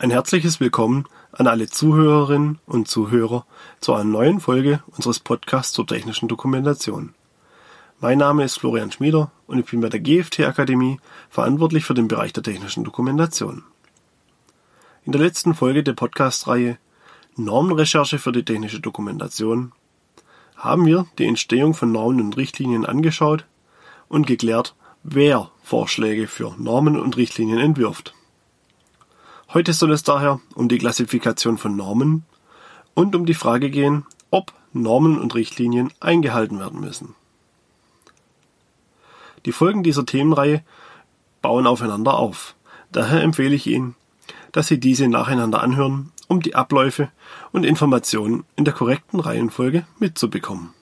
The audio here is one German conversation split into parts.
Ein herzliches Willkommen an alle Zuhörerinnen und Zuhörer zu einer neuen Folge unseres Podcasts zur technischen Dokumentation. Mein Name ist Florian Schmieder und ich bin bei der GFT Akademie verantwortlich für den Bereich der technischen Dokumentation. In der letzten Folge der Podcast-Reihe Normenrecherche für die technische Dokumentation haben wir die Entstehung von Normen und Richtlinien angeschaut und geklärt, wer Vorschläge für Normen und Richtlinien entwirft. Heute soll es daher um die Klassifikation von Normen und um die Frage gehen, ob Normen und Richtlinien eingehalten werden müssen. Die Folgen dieser Themenreihe bauen aufeinander auf. Daher empfehle ich Ihnen, dass Sie diese nacheinander anhören, um die Abläufe und Informationen in der korrekten Reihenfolge mitzubekommen.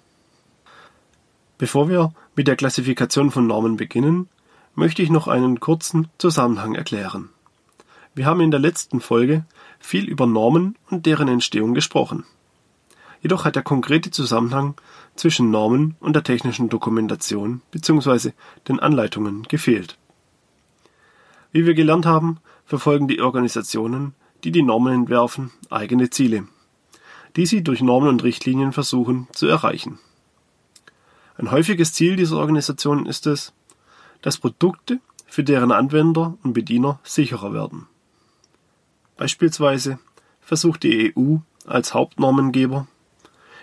Bevor wir mit der Klassifikation von Normen beginnen, möchte ich noch einen kurzen Zusammenhang erklären. Wir haben in der letzten Folge viel über Normen und deren Entstehung gesprochen. Jedoch hat der konkrete Zusammenhang zwischen Normen und der technischen Dokumentation bzw. den Anleitungen gefehlt. Wie wir gelernt haben, verfolgen die Organisationen, die die Normen entwerfen, eigene Ziele, die sie durch Normen und Richtlinien versuchen zu erreichen. Ein häufiges Ziel dieser Organisationen ist es, dass Produkte für deren Anwender und Bediener sicherer werden. Beispielsweise versucht die EU als Hauptnormengeber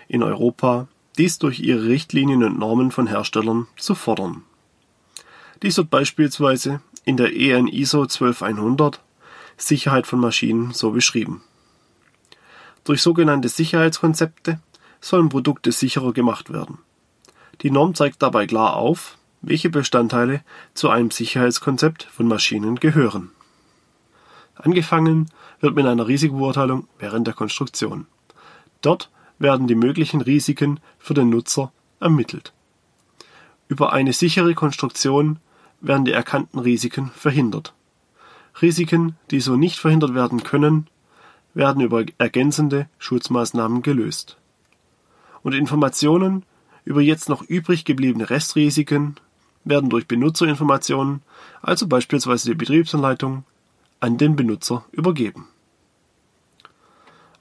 in Europa dies durch ihre Richtlinien und Normen von Herstellern zu fordern. Dies wird beispielsweise in der EN ISO 12100 Sicherheit von Maschinen so beschrieben. Durch sogenannte Sicherheitskonzepte sollen Produkte sicherer gemacht werden. Die Norm zeigt dabei klar auf, welche Bestandteile zu einem Sicherheitskonzept von Maschinen gehören. Angefangen wird mit einer Risikobeurteilung während der Konstruktion. Dort werden die möglichen Risiken für den Nutzer ermittelt. Über eine sichere Konstruktion werden die erkannten Risiken verhindert. Risiken, die so nicht verhindert werden können, werden über ergänzende Schutzmaßnahmen gelöst. Und Informationen über jetzt noch übrig gebliebene Restrisiken werden durch Benutzerinformationen, also beispielsweise die Betriebsanleitung, an den Benutzer übergeben.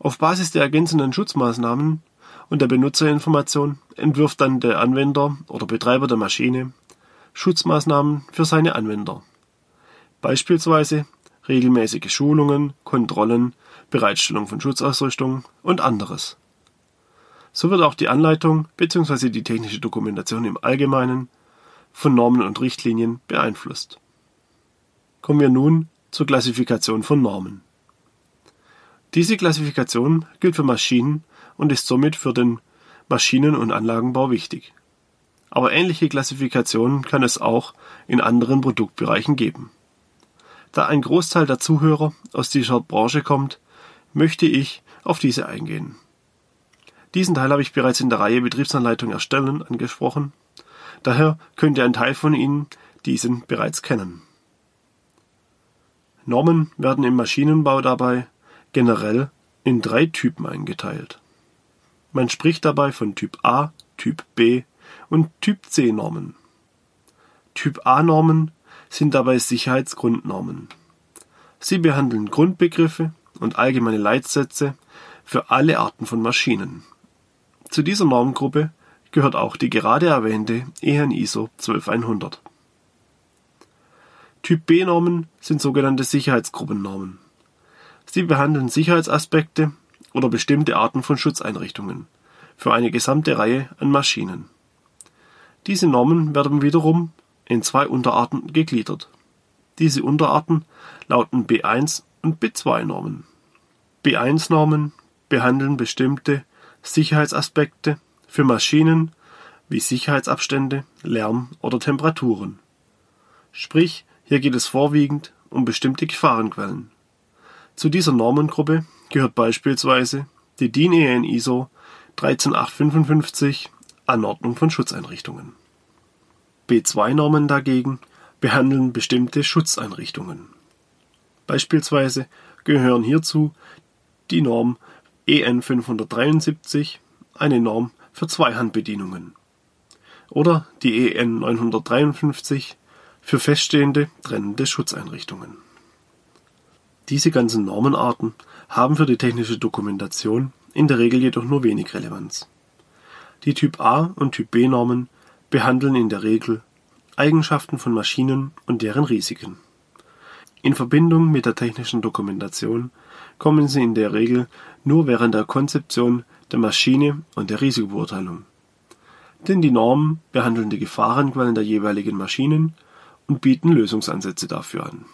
Auf Basis der ergänzenden Schutzmaßnahmen und der Benutzerinformation entwirft dann der Anwender oder Betreiber der Maschine Schutzmaßnahmen für seine Anwender. Beispielsweise regelmäßige Schulungen, Kontrollen, Bereitstellung von Schutzausrüstung und anderes. So wird auch die Anleitung bzw. die technische Dokumentation im Allgemeinen von Normen und Richtlinien beeinflusst. Kommen wir nun zur Klassifikation von Normen. Diese Klassifikation gilt für Maschinen und ist somit für den Maschinen- und Anlagenbau wichtig. Aber ähnliche Klassifikationen kann es auch in anderen Produktbereichen geben. Da ein Großteil der Zuhörer aus dieser Branche kommt, möchte ich auf diese eingehen. Diesen Teil habe ich bereits in der Reihe Betriebsanleitung erstellen angesprochen. Daher könnte ein Teil von Ihnen diesen bereits kennen. Normen werden im Maschinenbau dabei generell in drei Typen eingeteilt. Man spricht dabei von Typ A, Typ B und Typ C Normen. Typ A Normen sind dabei Sicherheitsgrundnormen. Sie behandeln Grundbegriffe und allgemeine Leitsätze für alle Arten von Maschinen. Zu dieser Normgruppe gehört auch die gerade erwähnte EN ISO 12100. Typ B-Normen sind sogenannte Sicherheitsgruppennormen. Sie behandeln Sicherheitsaspekte oder bestimmte Arten von Schutzeinrichtungen für eine gesamte Reihe an Maschinen. Diese Normen werden wiederum in zwei Unterarten gegliedert. Diese Unterarten lauten B1 und B2 Normen. B1 Normen behandeln bestimmte Sicherheitsaspekte für Maschinen wie Sicherheitsabstände, Lärm oder Temperaturen. Sprich, hier geht es vorwiegend um bestimmte Gefahrenquellen. Zu dieser Normengruppe gehört beispielsweise die DIN EN ISO 13855 Anordnung von Schutzeinrichtungen. B2-Normen dagegen behandeln bestimmte Schutzeinrichtungen. Beispielsweise gehören hierzu die Norm EN 573, eine Norm für Zweihandbedienungen, oder die EN 953, für feststehende trennende Schutzeinrichtungen. Diese ganzen Normenarten haben für die technische Dokumentation in der Regel jedoch nur wenig Relevanz. Die Typ A und Typ B Normen behandeln in der Regel Eigenschaften von Maschinen und deren Risiken. In Verbindung mit der technischen Dokumentation kommen sie in der Regel nur während der Konzeption der Maschine und der Risikobeurteilung. Denn die Normen behandeln die Gefahrenquellen der jeweiligen Maschinen und bieten Lösungsansätze dafür an.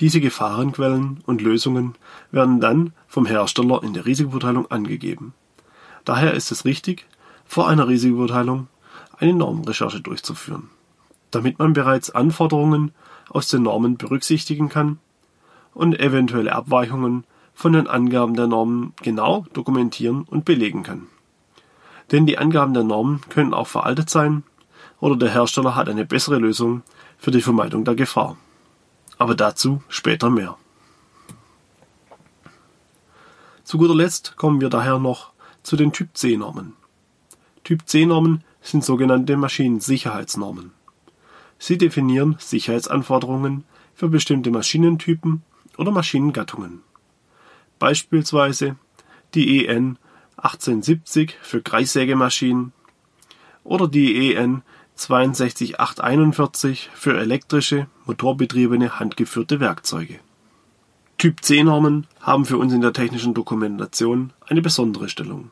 Diese Gefahrenquellen und Lösungen werden dann vom Hersteller in der Risikobeurteilung angegeben. Daher ist es richtig, vor einer Risikobeurteilung eine Normenrecherche durchzuführen, damit man bereits Anforderungen aus den Normen berücksichtigen kann und eventuelle Abweichungen von den Angaben der Normen genau dokumentieren und belegen kann. Denn die Angaben der Normen können auch veraltet sein oder der Hersteller hat eine bessere Lösung für die Vermeidung der Gefahr. Aber dazu später mehr. Zu guter Letzt kommen wir daher noch zu den Typ C Normen. Typ C Normen sind sogenannte Maschinensicherheitsnormen. Sie definieren Sicherheitsanforderungen für bestimmte Maschinentypen oder Maschinengattungen. Beispielsweise die EN 1870 für Kreissägemaschinen oder die EN 62841 für elektrische, motorbetriebene handgeführte Werkzeuge. Typ C-Normen haben für uns in der technischen Dokumentation eine besondere Stellung.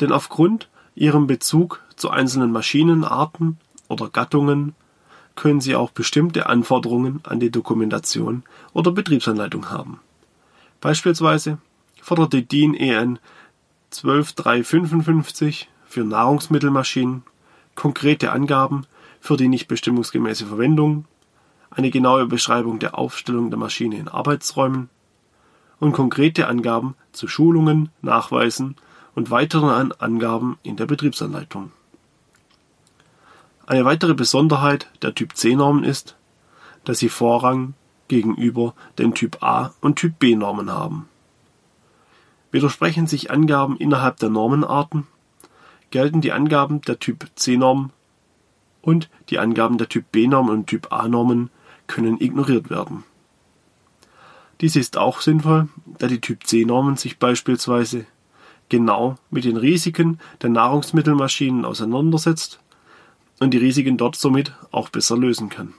Denn aufgrund ihrem Bezug zu einzelnen Maschinenarten oder Gattungen können sie auch bestimmte Anforderungen an die Dokumentation oder Betriebsanleitung haben. Beispielsweise fordert die DIN EN 12355 für Nahrungsmittelmaschinen konkrete Angaben für die nicht bestimmungsgemäße Verwendung, eine genaue Beschreibung der Aufstellung der Maschine in Arbeitsräumen und konkrete Angaben zu Schulungen, Nachweisen und weiteren Angaben in der Betriebsanleitung. Eine weitere Besonderheit der Typ C-Normen ist, dass sie Vorrang gegenüber den Typ A und Typ B-Normen haben. Widersprechen sich Angaben innerhalb der Normenarten, gelten die Angaben der Typ C-Norm und die Angaben der Typ B-Norm und Typ A-Normen können ignoriert werden. Dies ist auch sinnvoll, da die Typ C-Normen sich beispielsweise genau mit den Risiken der Nahrungsmittelmaschinen auseinandersetzt und die Risiken dort somit auch besser lösen kann.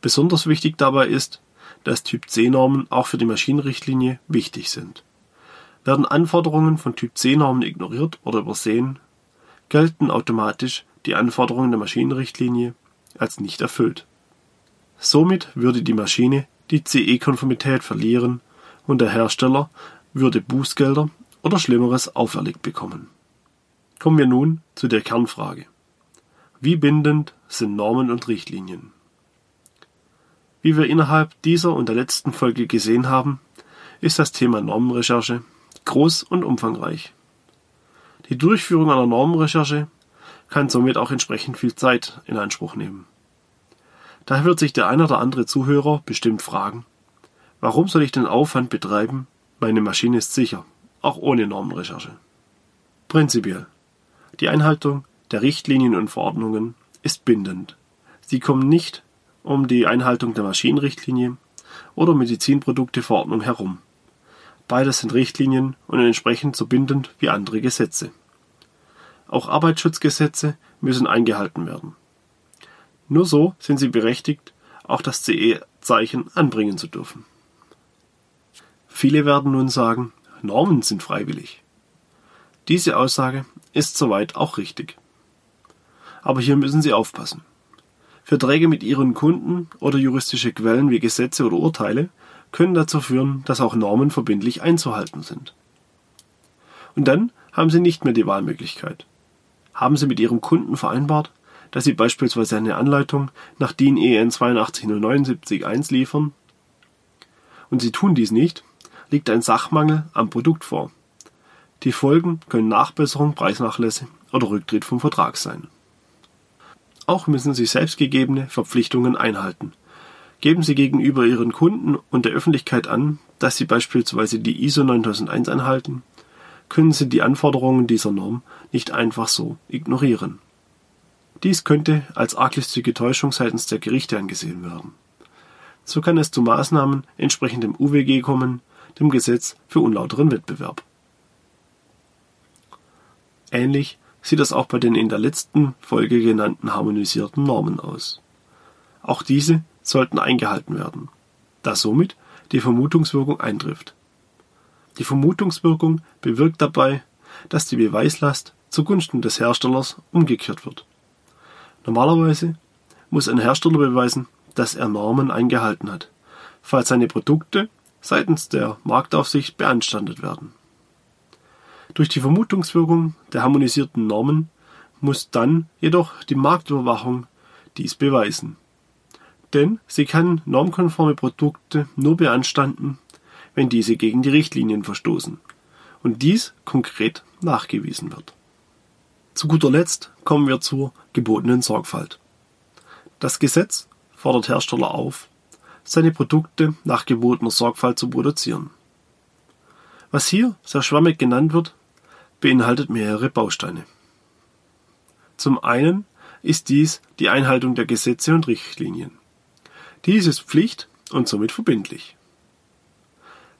Besonders wichtig dabei ist, dass Typ C-Normen auch für die Maschinenrichtlinie wichtig sind. Werden Anforderungen von Typ C-Normen ignoriert oder übersehen, gelten automatisch die Anforderungen der Maschinenrichtlinie als nicht erfüllt. Somit würde die Maschine die CE-Konformität verlieren und der Hersteller würde Bußgelder oder Schlimmeres auferlegt bekommen. Kommen wir nun zu der Kernfrage. Wie bindend sind Normen und Richtlinien? Wie wir innerhalb dieser und der letzten Folge gesehen haben, ist das Thema Normenrecherche groß und umfangreich. Die Durchführung einer Normenrecherche kann somit auch entsprechend viel Zeit in Anspruch nehmen. Daher wird sich der ein oder andere Zuhörer bestimmt fragen, warum soll ich den Aufwand betreiben? Meine Maschine ist sicher, auch ohne Normenrecherche. Prinzipiell. Die Einhaltung der Richtlinien und Verordnungen ist bindend. Sie kommen nicht um die Einhaltung der Maschinenrichtlinie oder Medizinprodukteverordnung herum. Beides sind Richtlinien und entsprechend so bindend wie andere Gesetze. Auch Arbeitsschutzgesetze müssen eingehalten werden. Nur so sind sie berechtigt, auch das CE-Zeichen anbringen zu dürfen. Viele werden nun sagen, Normen sind freiwillig. Diese Aussage ist soweit auch richtig. Aber hier müssen Sie aufpassen. Verträge mit Ihren Kunden oder juristische Quellen wie Gesetze oder Urteile können dazu führen, dass auch Normen verbindlich einzuhalten sind. Und dann haben Sie nicht mehr die Wahlmöglichkeit. Haben Sie mit Ihrem Kunden vereinbart, dass Sie beispielsweise eine Anleitung nach DIN EN 820971 liefern und Sie tun dies nicht, liegt ein Sachmangel am Produkt vor. Die Folgen können Nachbesserung, Preisnachlässe oder Rücktritt vom Vertrag sein. Auch müssen Sie selbstgegebene Verpflichtungen einhalten Geben Sie gegenüber Ihren Kunden und der Öffentlichkeit an, dass Sie beispielsweise die ISO 9001 einhalten, können Sie die Anforderungen dieser Norm nicht einfach so ignorieren. Dies könnte als arglistige Täuschung seitens der Gerichte angesehen werden. so kann es zu Maßnahmen entsprechend dem UWG kommen, dem Gesetz für unlauteren Wettbewerb. Ähnlich sieht es auch bei den in der letzten Folge genannten harmonisierten Normen aus. Auch diese sollten eingehalten werden, da somit die Vermutungswirkung eintrifft. Die Vermutungswirkung bewirkt dabei, dass die Beweislast zugunsten des Herstellers umgekehrt wird. Normalerweise muss ein Hersteller beweisen, dass er Normen eingehalten hat, falls seine Produkte seitens der Marktaufsicht beanstandet werden. Durch die Vermutungswirkung der harmonisierten Normen muss dann jedoch die Marktüberwachung dies beweisen. Denn sie kann normkonforme Produkte nur beanstanden, wenn diese gegen die Richtlinien verstoßen und dies konkret nachgewiesen wird. Zu guter Letzt kommen wir zur gebotenen Sorgfalt. Das Gesetz fordert Hersteller auf, seine Produkte nach gebotener Sorgfalt zu produzieren. Was hier sehr schwammig genannt wird, beinhaltet mehrere Bausteine. Zum einen ist dies die Einhaltung der Gesetze und Richtlinien. Dies ist Pflicht und somit verbindlich.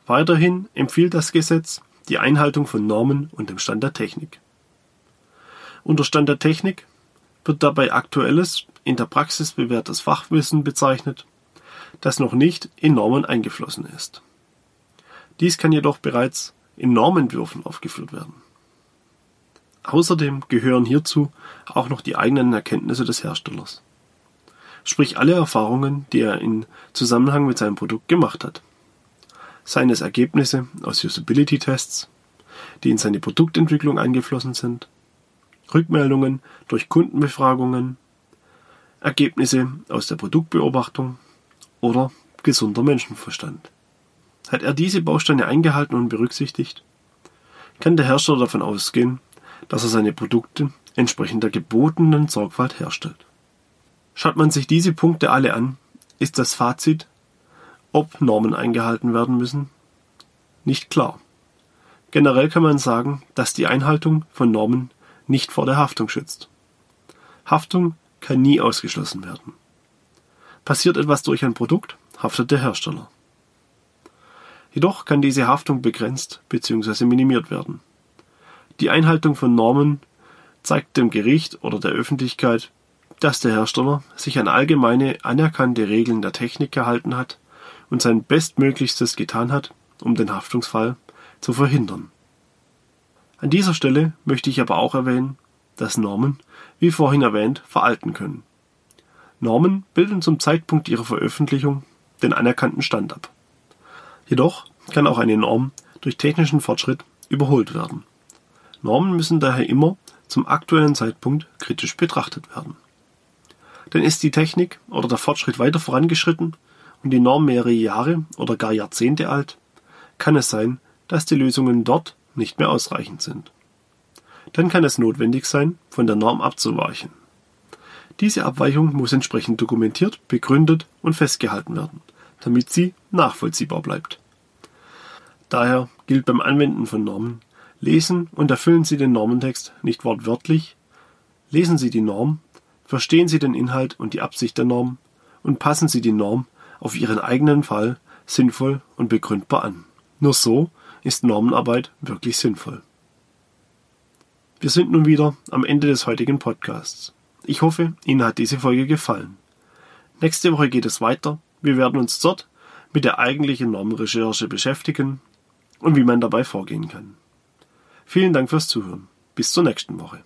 Weiterhin empfiehlt das Gesetz die Einhaltung von Normen und dem Stand der Technik. Unter Stand der Technik wird dabei aktuelles, in der Praxis bewährtes Fachwissen bezeichnet, das noch nicht in Normen eingeflossen ist. Dies kann jedoch bereits in Normentwürfen aufgeführt werden. Außerdem gehören hierzu auch noch die eigenen Erkenntnisse des Herstellers. Sprich alle Erfahrungen, die er in Zusammenhang mit seinem Produkt gemacht hat. Seien es Ergebnisse aus Usability-Tests, die in seine Produktentwicklung eingeflossen sind, Rückmeldungen durch Kundenbefragungen, Ergebnisse aus der Produktbeobachtung oder gesunder Menschenverstand. Hat er diese Bausteine eingehalten und berücksichtigt, kann der Hersteller davon ausgehen, dass er seine Produkte entsprechend der gebotenen Sorgfalt herstellt. Schaut man sich diese Punkte alle an, ist das Fazit, ob Normen eingehalten werden müssen, nicht klar. Generell kann man sagen, dass die Einhaltung von Normen nicht vor der Haftung schützt. Haftung kann nie ausgeschlossen werden. Passiert etwas durch ein Produkt, haftet der Hersteller. Jedoch kann diese Haftung begrenzt bzw. minimiert werden. Die Einhaltung von Normen zeigt dem Gericht oder der Öffentlichkeit, dass der Hersteller sich an allgemeine anerkannte Regeln der Technik gehalten hat und sein Bestmöglichstes getan hat, um den Haftungsfall zu verhindern. An dieser Stelle möchte ich aber auch erwähnen, dass Normen wie vorhin erwähnt, veralten können. Normen bilden zum Zeitpunkt ihrer Veröffentlichung den anerkannten Stand ab. Jedoch kann auch eine Norm durch technischen Fortschritt überholt werden. Normen müssen daher immer zum aktuellen Zeitpunkt kritisch betrachtet werden. Denn ist die Technik oder der Fortschritt weiter vorangeschritten und die Norm mehrere Jahre oder gar Jahrzehnte alt, kann es sein, dass die Lösungen dort nicht mehr ausreichend sind dann kann es notwendig sein, von der Norm abzuweichen. Diese Abweichung muss entsprechend dokumentiert, begründet und festgehalten werden, damit sie nachvollziehbar bleibt. Daher gilt beim Anwenden von Normen, lesen und erfüllen Sie den Normentext nicht wortwörtlich, lesen Sie die Norm, verstehen Sie den Inhalt und die Absicht der Norm und passen Sie die Norm auf Ihren eigenen Fall sinnvoll und begründbar an. Nur so ist Normenarbeit wirklich sinnvoll. Wir sind nun wieder am Ende des heutigen Podcasts. Ich hoffe, Ihnen hat diese Folge gefallen. Nächste Woche geht es weiter. Wir werden uns dort mit der eigentlichen Normenrecherche beschäftigen und wie man dabei vorgehen kann. Vielen Dank fürs Zuhören. Bis zur nächsten Woche.